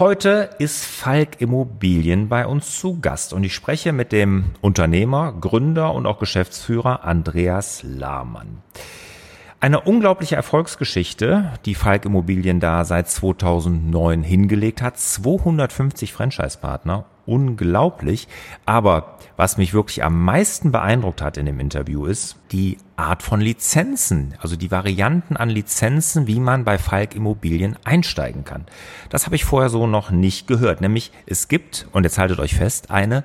Heute ist Falk Immobilien bei uns zu Gast und ich spreche mit dem Unternehmer, Gründer und auch Geschäftsführer Andreas Lahmann. Eine unglaubliche Erfolgsgeschichte, die Falk Immobilien da seit 2009 hingelegt hat. 250 Franchise-Partner. Unglaublich. Aber was mich wirklich am meisten beeindruckt hat in dem Interview ist die Art von Lizenzen, also die Varianten an Lizenzen, wie man bei Falk Immobilien einsteigen kann. Das habe ich vorher so noch nicht gehört. Nämlich es gibt, und jetzt haltet euch fest, eine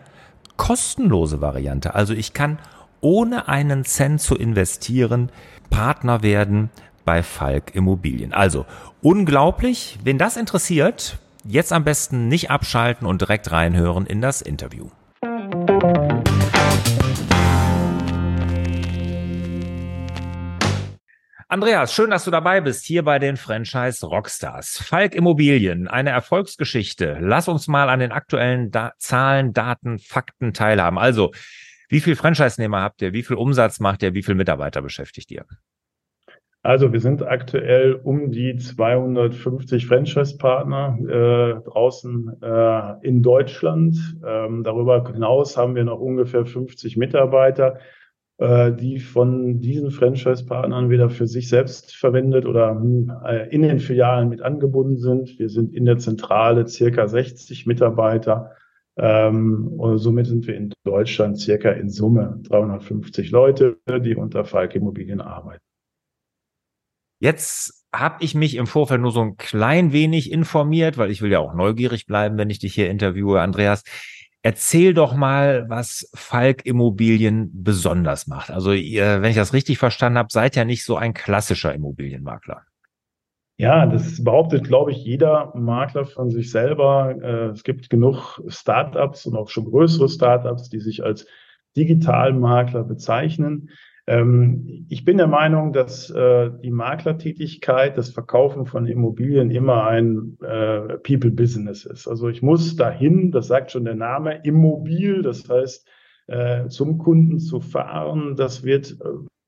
kostenlose Variante. Also ich kann ohne einen Cent zu investieren Partner werden bei Falk Immobilien. Also unglaublich, wen das interessiert, jetzt am besten nicht abschalten und direkt reinhören in das Interview. Andreas, schön, dass du dabei bist, hier bei den Franchise Rockstars. Falk Immobilien, eine Erfolgsgeschichte. Lass uns mal an den aktuellen da Zahlen, Daten, Fakten teilhaben. Also, wie viel Franchise-Nehmer habt ihr? Wie viel Umsatz macht ihr? Wie viel Mitarbeiter beschäftigt ihr? Also wir sind aktuell um die 250 Franchise-Partner äh, draußen äh, in Deutschland. Ähm, darüber hinaus haben wir noch ungefähr 50 Mitarbeiter, äh, die von diesen Franchise-Partnern wieder für sich selbst verwendet oder äh, in den Filialen mit angebunden sind. Wir sind in der Zentrale circa 60 Mitarbeiter. Ähm, und somit sind wir in Deutschland circa in Summe 350 Leute, die unter Falk Immobilien arbeiten. Jetzt habe ich mich im Vorfeld nur so ein klein wenig informiert, weil ich will ja auch neugierig bleiben, wenn ich dich hier interviewe, Andreas. Erzähl doch mal, was Falk Immobilien besonders macht. Also ihr, wenn ich das richtig verstanden habe, seid ja nicht so ein klassischer Immobilienmakler. Ja, das behauptet, glaube ich, jeder Makler von sich selber. Äh, es gibt genug Startups und auch schon größere Startups, die sich als Digitalmakler bezeichnen. Ähm, ich bin der Meinung, dass äh, die Maklertätigkeit, das Verkaufen von Immobilien immer ein äh, People-Business ist. Also ich muss dahin, das sagt schon der Name, immobil, das heißt äh, zum Kunden zu fahren. Das wird äh,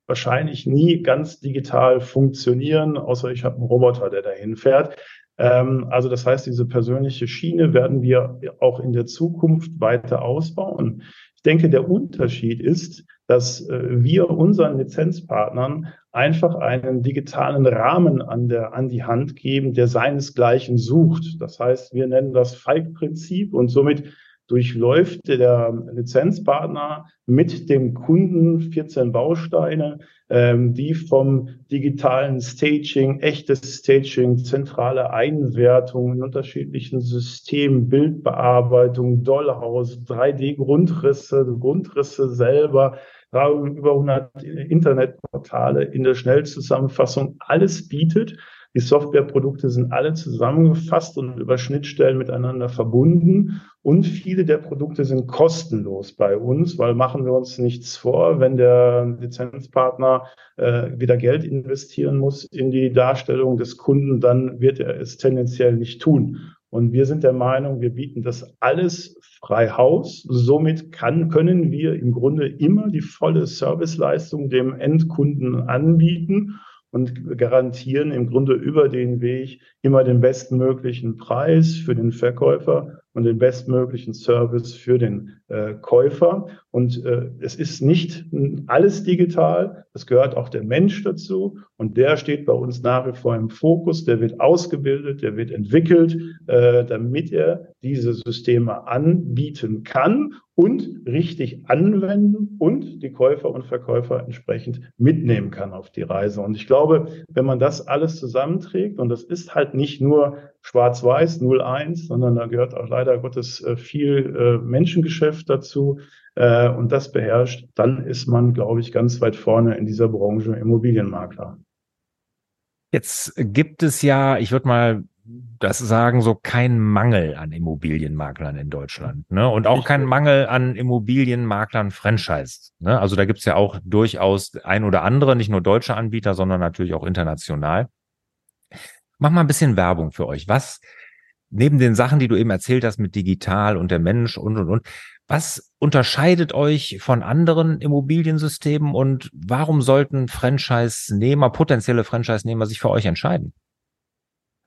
wahrscheinlich nie ganz digital funktionieren, außer ich habe einen Roboter, der dahin fährt. Ähm, also das heißt, diese persönliche Schiene werden wir auch in der Zukunft weiter ausbauen. Ich denke, der Unterschied ist, dass äh, wir unseren Lizenzpartnern einfach einen digitalen Rahmen an, der, an die Hand geben, der seinesgleichen sucht. Das heißt, wir nennen das Falk-Prinzip und somit durchläuft der Lizenzpartner mit dem Kunden 14 Bausteine, ähm, die vom digitalen Staging, echtes Staging, zentrale Einwertung in unterschiedlichen Systemen, Bildbearbeitung, Dollhaus, 3D-Grundrisse, Grundrisse selber, über 100 Internetportale in der Schnellzusammenfassung alles bietet. Die Softwareprodukte sind alle zusammengefasst und über Schnittstellen miteinander verbunden. Und viele der Produkte sind kostenlos bei uns, weil machen wir uns nichts vor, wenn der Lizenzpartner äh, wieder Geld investieren muss in die Darstellung des Kunden, dann wird er es tendenziell nicht tun. Und wir sind der Meinung, wir bieten das alles frei Haus. Somit kann, können wir im Grunde immer die volle Serviceleistung dem Endkunden anbieten und garantieren im Grunde über den Weg immer den bestmöglichen Preis für den Verkäufer und den bestmöglichen Service für den äh, Käufer. Und äh, es ist nicht alles digital, es gehört auch der Mensch dazu und der steht bei uns nach wie vor im Fokus, der wird ausgebildet, der wird entwickelt, äh, damit er diese Systeme anbieten kann und richtig anwenden und die Käufer und Verkäufer entsprechend mitnehmen kann auf die Reise. Und ich glaube, wenn man das alles zusammenträgt, und das ist halt nicht nur schwarz-weiß 0-1, sondern da gehört auch leider Gottes äh, viel äh, Menschengeschäft dazu äh, und das beherrscht, dann ist man, glaube ich, ganz weit vorne in dieser Branche Immobilienmakler. Jetzt gibt es ja, ich würde mal das sagen, so kein Mangel an Immobilienmaklern in Deutschland. Ne? Und auch kein Mangel an Immobilienmaklern Franchise. Ne? Also da gibt's ja auch durchaus ein oder andere, nicht nur deutsche Anbieter, sondern natürlich auch international. Mach mal ein bisschen Werbung für euch. Was, neben den Sachen, die du eben erzählt hast mit digital und der Mensch und, und, und, was unterscheidet euch von anderen Immobiliensystemen und warum sollten Franchise-Nehmer, potenzielle Franchise-Nehmer sich für euch entscheiden?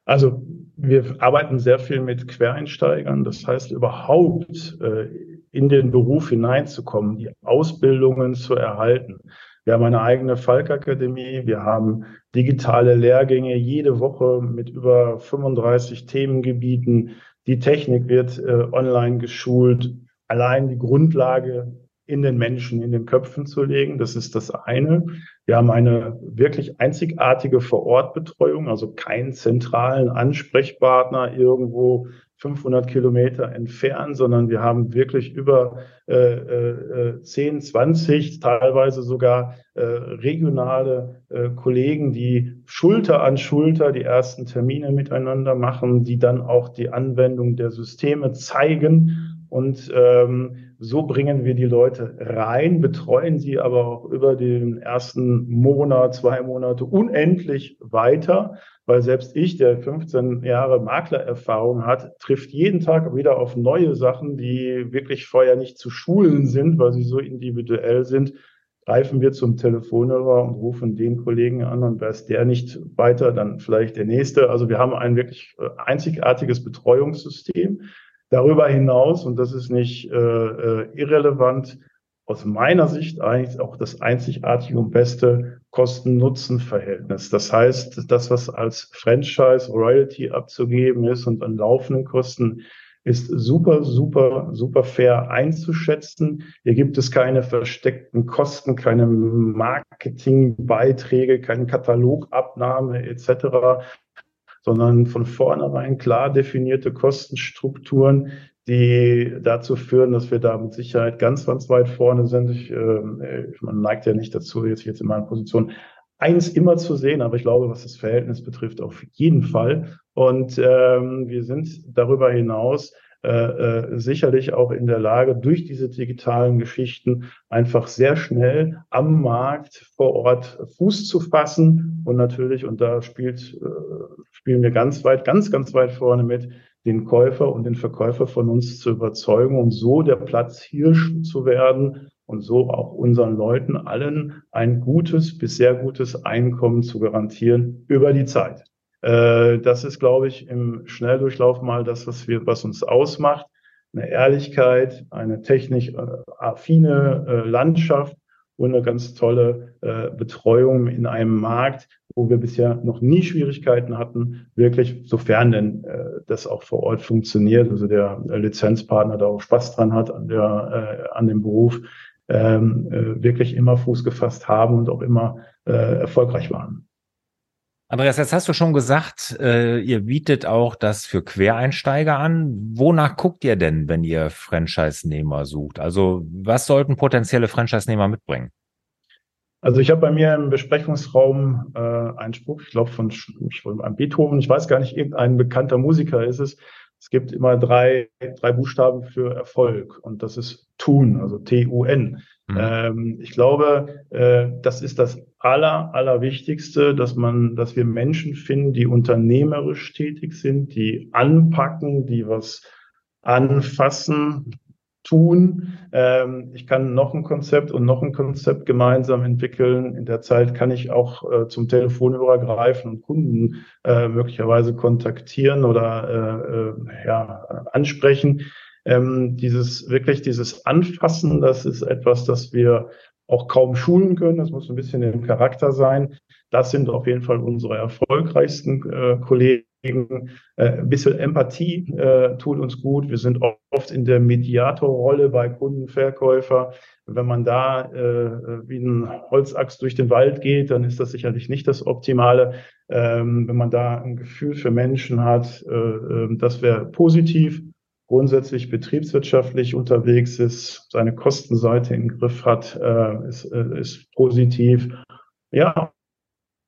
Also wir arbeiten sehr viel mit Quereinsteigern. Das heißt, überhaupt äh, in den Beruf hineinzukommen, die Ausbildungen zu erhalten. Wir haben eine eigene Falkakademie. Wir haben digitale Lehrgänge jede Woche mit über 35 Themengebieten. Die Technik wird äh, online geschult. Allein die Grundlage in den Menschen, in den Köpfen zu legen. Das ist das eine. Wir haben eine wirklich einzigartige Vorortbetreuung, also keinen zentralen Ansprechpartner irgendwo 500 Kilometer entfernt, sondern wir haben wirklich über äh, äh, 10, 20, teilweise sogar äh, regionale äh, Kollegen, die Schulter an Schulter die ersten Termine miteinander machen, die dann auch die Anwendung der Systeme zeigen und ähm, so bringen wir die Leute rein, betreuen sie aber auch über den ersten Monat, zwei Monate unendlich weiter, weil selbst ich, der 15 Jahre Maklererfahrung hat, trifft jeden Tag wieder auf neue Sachen, die wirklich vorher nicht zu schulen sind, weil sie so individuell sind. Greifen wir zum Telefonhörer und rufen den Kollegen an und es der nicht weiter, dann vielleicht der nächste. Also wir haben ein wirklich äh, einzigartiges Betreuungssystem Darüber hinaus, und das ist nicht äh, äh, irrelevant, aus meiner Sicht eigentlich auch das einzigartige und beste Kosten-Nutzen-Verhältnis. Das heißt, das, was als Franchise Royalty abzugeben ist und an laufenden Kosten, ist super, super, super fair einzuschätzen. Hier gibt es keine versteckten Kosten, keine Marketingbeiträge, keine Katalogabnahme etc sondern von vornherein klar definierte Kostenstrukturen, die dazu führen, dass wir da mit Sicherheit ganz, ganz weit vorne sind. Ich, äh, man neigt ja nicht dazu, jetzt, jetzt in meiner Position eins immer zu sehen, aber ich glaube, was das Verhältnis betrifft, auf jeden Fall. Und ähm, wir sind darüber hinaus äh, äh, sicherlich auch in der Lage, durch diese digitalen Geschichten einfach sehr schnell am Markt vor Ort Fuß zu fassen und natürlich, und da spielt, äh, spielen wir ganz weit, ganz, ganz weit vorne mit, den Käufer und den Verkäufer von uns zu überzeugen und so der Platzhirsch zu werden und so auch unseren Leuten allen ein gutes bis sehr gutes Einkommen zu garantieren über die Zeit. Äh, das ist, glaube ich, im Schnelldurchlauf mal das, was wir, was uns ausmacht. Eine Ehrlichkeit, eine technisch äh, affine äh, Landschaft und eine ganz tolle Betreuung in einem Markt, wo wir bisher noch nie Schwierigkeiten hatten, wirklich, sofern denn das auch vor Ort funktioniert, also der Lizenzpartner da auch Spaß dran hat an der, an dem Beruf, ähm, wirklich immer Fuß gefasst haben und auch immer erfolgreich waren. Andreas, jetzt hast du schon gesagt, äh, ihr bietet auch das für Quereinsteiger an. Wonach guckt ihr denn, wenn ihr Franchise-Nehmer sucht? Also was sollten potenzielle Franchise-Nehmer mitbringen? Also ich habe bei mir im Besprechungsraum äh, einen Spruch, ich glaube von, ich, von Beethoven, ich weiß gar nicht, irgendein bekannter Musiker ist es. Es gibt immer drei, drei Buchstaben für Erfolg und das ist tun, also T-U-N. Mhm. Ähm, ich glaube, äh, das ist das aller, allerwichtigste, dass man, dass wir Menschen finden, die unternehmerisch tätig sind, die anpacken, die was anfassen, tun. Ähm, ich kann noch ein Konzept und noch ein Konzept gemeinsam entwickeln. In der Zeit kann ich auch äh, zum Telefon übergreifen und Kunden äh, möglicherweise kontaktieren oder äh, äh ja, ansprechen. Ähm, dieses wirklich dieses Anfassen, das ist etwas, das wir auch kaum schulen können. Das muss ein bisschen im Charakter sein. Das sind auf jeden Fall unsere erfolgreichsten äh, Kollegen. Äh, ein bisschen Empathie äh, tut uns gut. Wir sind oft in der Mediatorrolle bei Kundenverkäufer. Wenn man da äh, wie ein Holzachs durch den Wald geht, dann ist das sicherlich nicht das Optimale. Ähm, wenn man da ein Gefühl für Menschen hat, äh, äh das wäre positiv grundsätzlich betriebswirtschaftlich unterwegs ist, seine Kostenseite im Griff hat, äh, ist, äh, ist positiv. Ja,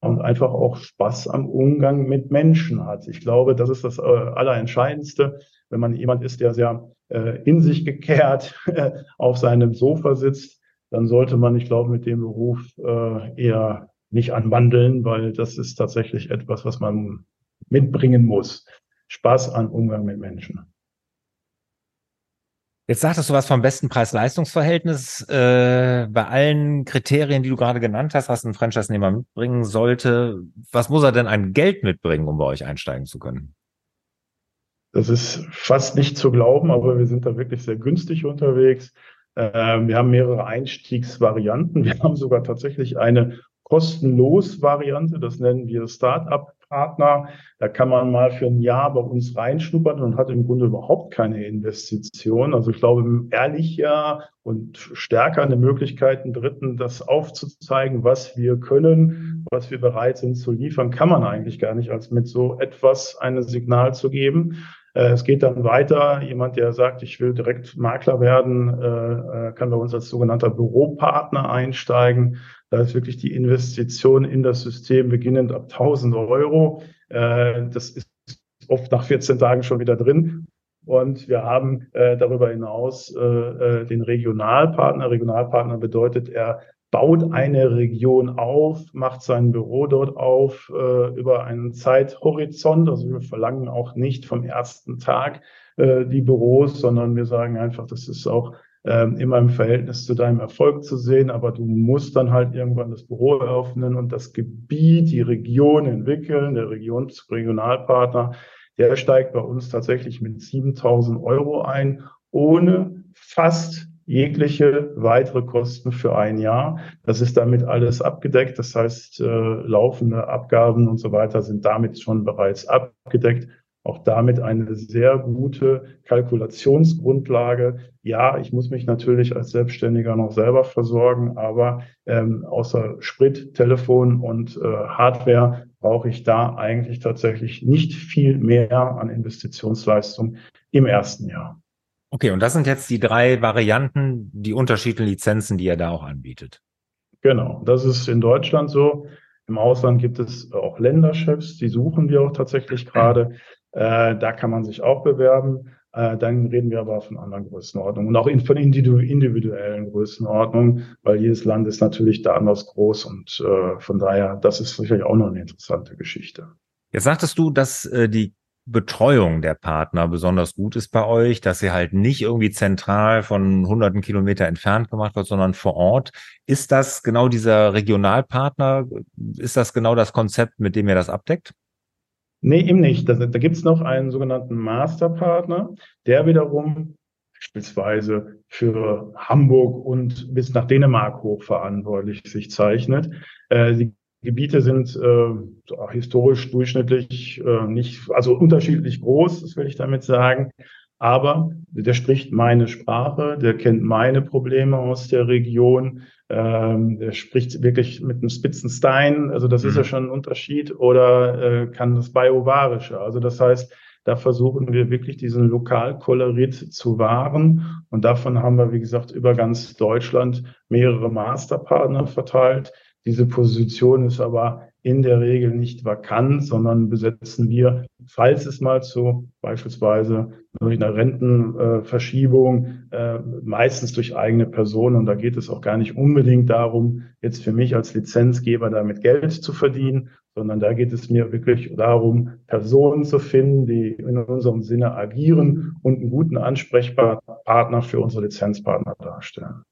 und einfach auch Spaß am Umgang mit Menschen hat. Ich glaube, das ist das äh, Allerentscheidendste, wenn man jemand ist, der sehr äh, in sich gekehrt auf seinem Sofa sitzt, dann sollte man, ich glaube, mit dem Beruf äh, eher nicht anwandeln, weil das ist tatsächlich etwas, was man mitbringen muss. Spaß an Umgang mit Menschen. Jetzt sagtest du was vom besten Preis-Leistungs-Verhältnis. Äh, bei allen Kriterien, die du gerade genannt hast, was ein Franchise-Nehmer mitbringen sollte, was muss er denn an Geld mitbringen, um bei euch einsteigen zu können? Das ist fast nicht zu glauben, aber wir sind da wirklich sehr günstig unterwegs. Ähm, wir haben mehrere Einstiegsvarianten. Wir haben sogar tatsächlich eine kostenlos Variante, das nennen wir Startup Partner. Da kann man mal für ein Jahr bei uns reinschnuppern und hat im Grunde überhaupt keine Investition. Also ich glaube, ehrlicher und stärker eine Möglichkeit, einen Dritten das aufzuzeigen, was wir können, was wir bereit sind zu liefern, kann man eigentlich gar nicht, als mit so etwas ein Signal zu geben. Äh, es geht dann weiter. Jemand, der sagt, ich will direkt Makler werden, äh, äh, kann bei uns als sogenannter Büropartner einsteigen. Da ist wirklich die Investition in das System beginnend ab 1000 Euro. Das ist oft nach 14 Tagen schon wieder drin. Und wir haben darüber hinaus den Regionalpartner. Regionalpartner bedeutet, er baut eine Region auf, macht sein Büro dort auf äh, über einen Zeithorizont. Also wir verlangen auch nicht vom ersten Tag äh, die Büros, sondern wir sagen einfach, das ist auch äh, immer im Verhältnis zu deinem Erfolg zu sehen, aber du musst dann halt irgendwann das Büro eröffnen und das Gebiet, die Region entwickeln. Der Regions Regionalpartner, der steigt bei uns tatsächlich mit 7000 Euro ein, ohne fast jegliche weitere Kosten für ein Jahr. Das ist damit alles abgedeckt. Das heißt, äh, laufende Abgaben und so weiter sind damit schon bereits abgedeckt. Auch damit eine sehr gute Kalkulationsgrundlage. Ja, ich muss mich natürlich als Selbstständiger noch selber versorgen, aber ähm, außer Sprit, Telefon und äh, Hardware brauche ich da eigentlich tatsächlich nicht viel mehr an Investitionsleistung im ersten Jahr. Okay, und das sind jetzt die drei Varianten, die unterschiedlichen Lizenzen, die er da auch anbietet. Genau, das ist in Deutschland so. Im Ausland gibt es auch Länderchefs, die suchen wir auch tatsächlich gerade. Äh, da kann man sich auch bewerben. Äh, dann reden wir aber von anderen Größenordnungen und auch in, von individuellen Größenordnungen, weil jedes Land ist natürlich da anders groß und äh, von daher, das ist sicherlich auch noch eine interessante Geschichte. Jetzt sagtest du, dass äh, die Betreuung der Partner besonders gut ist bei euch, dass sie halt nicht irgendwie zentral von hunderten Kilometer entfernt gemacht wird, sondern vor Ort. Ist das genau dieser Regionalpartner? Ist das genau das Konzept, mit dem ihr das abdeckt? Nee, eben nicht. Da, da gibt es noch einen sogenannten Masterpartner, der wiederum beispielsweise für Hamburg und bis nach Dänemark hoch verantwortlich sich zeichnet. Äh, die Gebiete sind äh, historisch durchschnittlich äh, nicht, also unterschiedlich groß, das will ich damit sagen. Aber der spricht meine Sprache, der kennt meine Probleme aus der Region, ähm, der spricht wirklich mit einem Spitzenstein, also das mhm. ist ja mhm. schon ein Unterschied, oder äh, kann das Biovarische. Also das heißt, da versuchen wir wirklich diesen Lokalkolorit zu wahren. Und davon haben wir, wie gesagt, über ganz Deutschland mehrere Masterpartner verteilt, diese Position ist aber in der Regel nicht vakant, sondern besetzen wir, falls es mal zu beispielsweise durch eine Rentenverschiebung, äh, meistens durch eigene Personen. Und da geht es auch gar nicht unbedingt darum, jetzt für mich als Lizenzgeber damit Geld zu verdienen, sondern da geht es mir wirklich darum, Personen zu finden, die in unserem Sinne agieren und einen guten Ansprechpartner für unsere Lizenzpartner darstellen.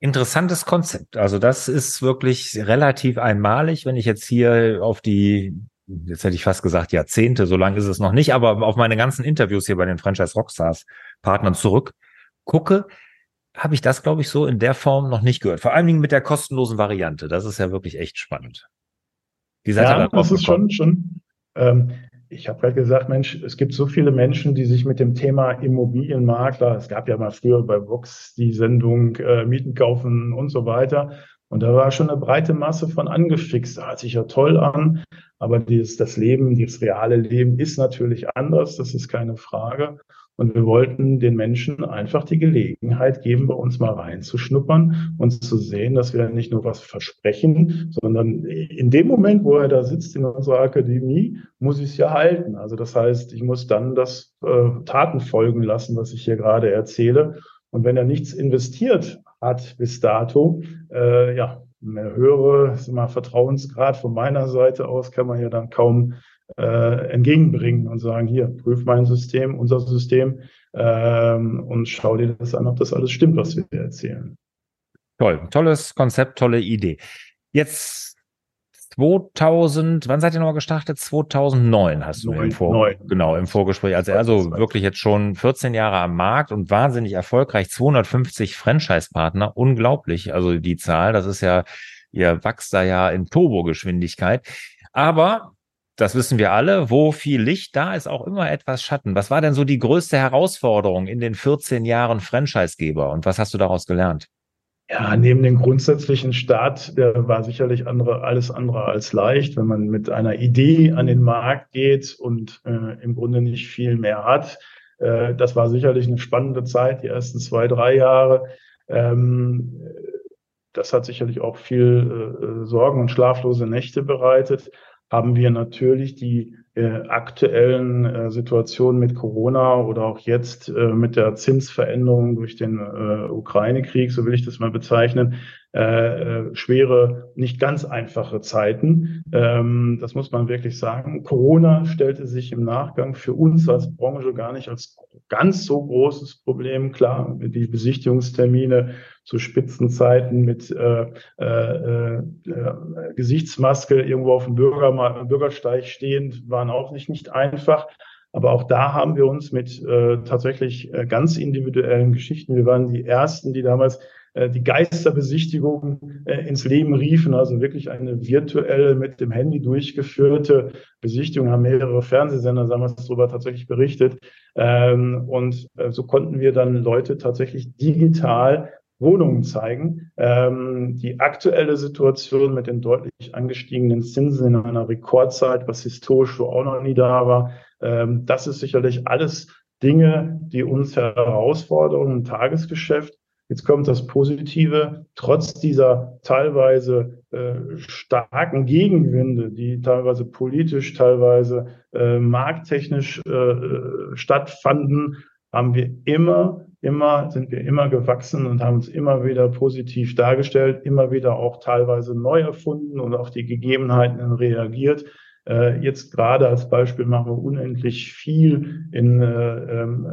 Interessantes Konzept. Also das ist wirklich relativ einmalig, wenn ich jetzt hier auf die, jetzt hätte ich fast gesagt Jahrzehnte, so lange ist es noch nicht, aber auf meine ganzen Interviews hier bei den Franchise Rockstars Partnern zurück gucke, habe ich das, glaube ich, so in der Form noch nicht gehört. Vor allen Dingen mit der kostenlosen Variante. Das ist ja wirklich echt spannend. Wie seid ja, das ist schon, schon ähm, ich habe gerade gesagt, Mensch, es gibt so viele Menschen, die sich mit dem Thema Immobilienmakler, es gab ja mal früher bei Vox die Sendung äh, Mieten kaufen und so weiter. Und da war schon eine breite Masse von angefixt. Das hört sich ja toll an, aber dieses, das Leben, das reale Leben ist natürlich anders, das ist keine Frage. Und wir wollten den Menschen einfach die Gelegenheit geben, bei uns mal reinzuschnuppern und zu sehen, dass wir nicht nur was versprechen, sondern in dem Moment, wo er da sitzt in unserer Akademie, muss ich es ja halten. Also das heißt, ich muss dann das äh, Taten folgen lassen, was ich hier gerade erzähle. Und wenn er nichts investiert hat bis dato, äh, ja, eine höhere mal, Vertrauensgrad von meiner Seite aus kann man ja dann kaum äh, entgegenbringen und sagen, hier, prüf mein System, unser System ähm, und schau dir das an, ob das alles stimmt, was wir dir erzählen. Toll, tolles Konzept, tolle Idee. Jetzt 2000, wann seid ihr nochmal gestartet? 2009 hast du 9, im Vor 9. genau im Vorgespräch. Also, also wirklich jetzt schon 14 Jahre am Markt und wahnsinnig erfolgreich. 250 Franchise-Partner, unglaublich. Also die Zahl, das ist ja, ihr wächst da ja in Turbogeschwindigkeit. Aber das wissen wir alle, wo viel Licht, da ist auch immer etwas Schatten. Was war denn so die größte Herausforderung in den 14 Jahren Franchisegeber und was hast du daraus gelernt? Ja, neben dem grundsätzlichen Start, der war sicherlich andere, alles andere als leicht, wenn man mit einer Idee an den Markt geht und äh, im Grunde nicht viel mehr hat. Äh, das war sicherlich eine spannende Zeit, die ersten zwei, drei Jahre. Ähm, das hat sicherlich auch viel äh, Sorgen und schlaflose Nächte bereitet. Haben wir natürlich die äh, aktuellen äh, Situationen mit Corona oder auch jetzt äh, mit der Zinsveränderung durch den äh, Ukraine-Krieg, so will ich das mal bezeichnen, äh, äh, schwere, nicht ganz einfache Zeiten. Ähm, das muss man wirklich sagen. Corona stellte sich im Nachgang für uns als Branche gar nicht als ganz so großes Problem. Klar, die Besichtigungstermine zu Spitzenzeiten mit äh, äh, äh, Gesichtsmaske irgendwo auf dem Bürger, Bürgersteig stehend waren auch nicht, nicht einfach. Aber auch da haben wir uns mit äh, tatsächlich äh, ganz individuellen Geschichten, wir waren die Ersten, die damals die Geisterbesichtigung äh, ins Leben riefen, also wirklich eine virtuelle mit dem Handy durchgeführte Besichtigung, haben mehrere Fernsehsender damals darüber tatsächlich berichtet. Ähm, und äh, so konnten wir dann Leute tatsächlich digital Wohnungen zeigen. Ähm, die aktuelle Situation mit den deutlich angestiegenen Zinsen in einer Rekordzeit, was historisch so auch noch nie da war, ähm, das ist sicherlich alles Dinge, die uns herausfordern im Tagesgeschäft. Jetzt kommt das Positive. Trotz dieser teilweise äh, starken Gegenwinde, die teilweise politisch, teilweise äh, markttechnisch äh, stattfanden, haben wir immer, immer, sind wir immer gewachsen und haben uns immer wieder positiv dargestellt, immer wieder auch teilweise neu erfunden und auf die Gegebenheiten reagiert. Äh, jetzt gerade als Beispiel machen wir unendlich viel in äh, ähm,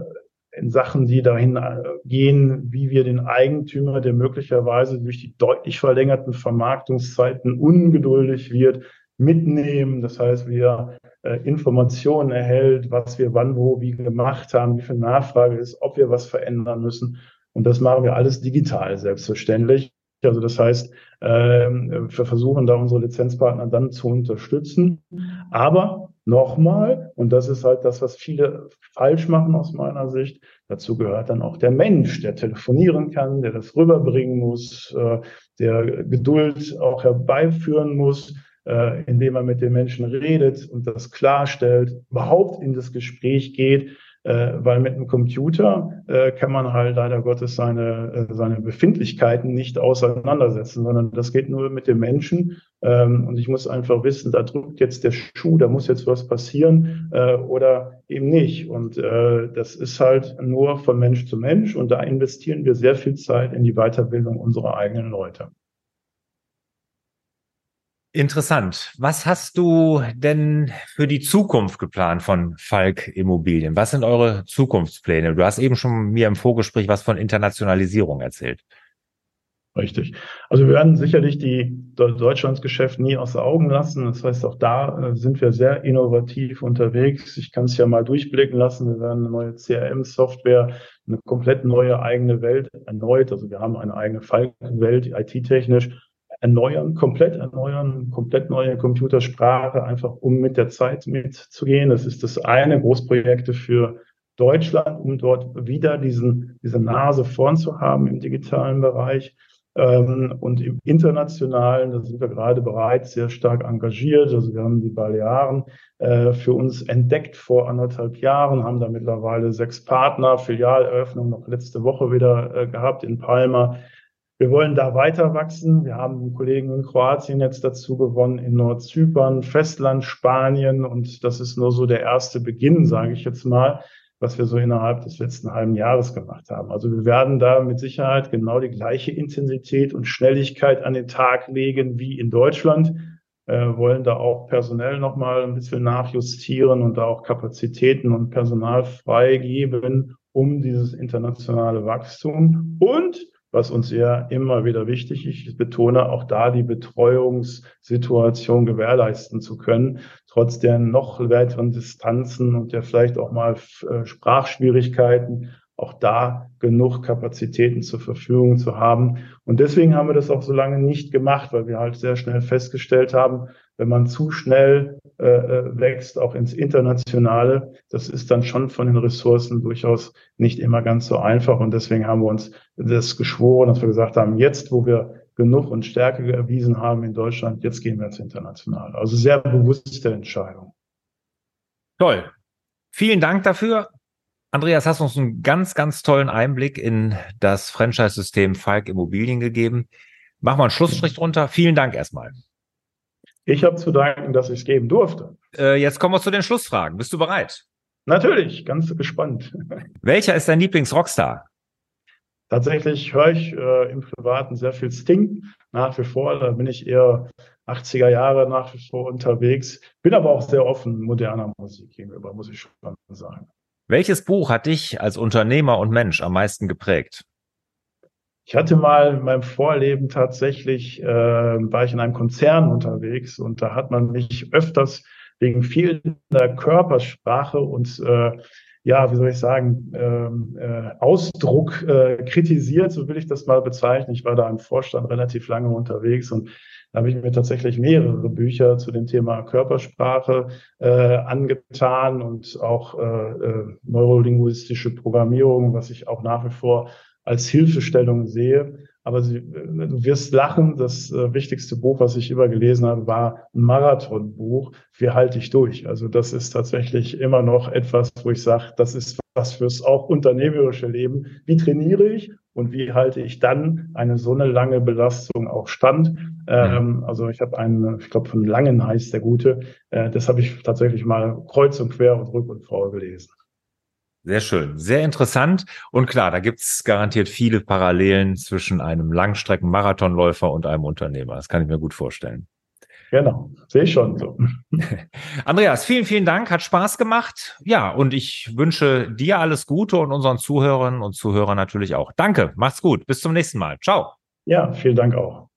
in Sachen, die dahin äh, gehen, wie wir den Eigentümer, der möglicherweise durch die deutlich verlängerten Vermarktungszeiten ungeduldig wird, mitnehmen. Das heißt, wir äh, Informationen erhält, was wir wann, wo, wie gemacht haben, wie viel Nachfrage ist, ob wir was verändern müssen. Und das machen wir alles digital, selbstverständlich. Also das heißt, ähm, wir versuchen da unsere Lizenzpartner dann zu unterstützen. Aber nochmal, und das ist halt das, was viele falsch machen aus meiner Sicht, dazu gehört dann auch der Mensch, der telefonieren kann, der das rüberbringen muss, äh, der Geduld auch herbeiführen muss, äh, indem er mit den Menschen redet und das klarstellt, überhaupt in das Gespräch geht äh, weil mit einem Computer äh, kann man halt leider Gottes seine, äh, seine Befindlichkeiten nicht auseinandersetzen, sondern das geht nur mit dem Menschen. Ähm, und ich muss einfach wissen, da drückt jetzt der Schuh, da muss jetzt was passieren äh, oder eben nicht. Und äh, das ist halt nur von Mensch zu Mensch und da investieren wir sehr viel Zeit in die Weiterbildung unserer eigenen Leute. Interessant. Was hast du denn für die Zukunft geplant von Falk Immobilien? Was sind eure Zukunftspläne? Du hast eben schon mir im Vorgespräch was von Internationalisierung erzählt. Richtig. Also wir werden sicherlich die Deutschlandsgeschäft nie aus Augen lassen. Das heißt, auch da äh, sind wir sehr innovativ unterwegs. Ich kann es ja mal durchblicken lassen. Wir werden eine neue CRM-Software, eine komplett neue eigene Welt erneut. Also wir haben eine eigene Falk-Welt, IT-technisch erneuern, komplett erneuern, komplett neue Computersprache, einfach um mit der Zeit mitzugehen. Das ist das eine Großprojekte für Deutschland, um dort wieder diesen, diese Nase vorn zu haben im digitalen Bereich. Ähm, und im internationalen, da sind wir gerade bereits sehr stark engagiert. Also wir haben die Balearen äh, für uns entdeckt vor anderthalb Jahren, haben da mittlerweile sechs Partner, Filialeröffnung noch letzte Woche wieder äh, gehabt in Palma. Wir wollen da weiter wachsen. Wir haben Kollegen in Kroatien jetzt dazu gewonnen, in Nordzypern, Festland, Spanien. Und das ist nur so der erste Beginn, sage ich jetzt mal, was wir so innerhalb des letzten halben Jahres gemacht haben. Also wir werden da mit Sicherheit genau die gleiche Intensität und Schnelligkeit an den Tag legen wie in Deutschland. Äh, wollen da auch personell nochmal ein bisschen nachjustieren und da auch Kapazitäten und Personal freigeben, um dieses internationale Wachstum und was uns ja immer wieder wichtig ist. Ich betone auch da die Betreuungssituation gewährleisten zu können, trotz der noch weiteren Distanzen und der vielleicht auch mal äh, Sprachschwierigkeiten auch da genug Kapazitäten zur Verfügung zu haben. Und deswegen haben wir das auch so lange nicht gemacht, weil wir halt sehr schnell festgestellt haben, wenn man zu schnell äh, äh, wächst, auch ins Internationale, das ist dann schon von den Ressourcen durchaus nicht immer ganz so einfach. Und deswegen haben wir uns das geschworen, dass wir gesagt haben, jetzt, wo wir genug und Stärke erwiesen haben in Deutschland, jetzt gehen wir ins Internationale. Also sehr bewusste Entscheidung. Toll. Vielen Dank dafür. Andreas, hast uns einen ganz, ganz tollen Einblick in das Franchise-System Falk Immobilien gegeben. Machen wir einen Schlussstrich drunter. Vielen Dank erstmal. Ich habe zu danken, dass ich es geben durfte. Äh, jetzt kommen wir zu den Schlussfragen. Bist du bereit? Natürlich, ganz gespannt. Welcher ist dein Lieblings-Rockstar? Tatsächlich höre ich äh, im Privaten sehr viel Sting nach wie vor. Da bin ich eher 80er Jahre nach wie vor unterwegs. Bin aber auch sehr offen moderner Musik gegenüber, muss ich schon sagen. Welches Buch hat dich als Unternehmer und Mensch am meisten geprägt? Ich hatte mal in meinem Vorleben tatsächlich, äh, war ich in einem Konzern unterwegs und da hat man mich öfters wegen fehlender Körpersprache und äh, ja, wie soll ich sagen, ähm, äh, Ausdruck äh, kritisiert, so will ich das mal bezeichnen. Ich war da im Vorstand relativ lange unterwegs und da habe ich mir tatsächlich mehrere Bücher zu dem Thema Körpersprache äh, angetan und auch äh, äh, neurolinguistische Programmierung, was ich auch nach wie vor als Hilfestellung sehe. Aber sie, du wirst lachen, das äh, wichtigste Buch, was ich immer gelesen habe, war ein Marathonbuch. Wie halte ich durch? Also das ist tatsächlich immer noch etwas, wo ich sage, das ist was fürs auch unternehmerische Leben. Wie trainiere ich und wie halte ich dann eine so eine lange Belastung auch stand? Ähm, also ich habe einen, ich glaube von Langen heißt der Gute, äh, das habe ich tatsächlich mal kreuz und quer und rück und vor gelesen. Sehr schön, sehr interessant. Und klar, da gibt es garantiert viele Parallelen zwischen einem Langstrecken-Marathonläufer und einem Unternehmer. Das kann ich mir gut vorstellen. Genau, sehe ich schon so. Andreas, vielen, vielen Dank, hat Spaß gemacht. Ja, und ich wünsche dir alles Gute und unseren Zuhörerinnen und Zuhörern natürlich auch. Danke, macht's gut, bis zum nächsten Mal. Ciao. Ja, vielen Dank auch.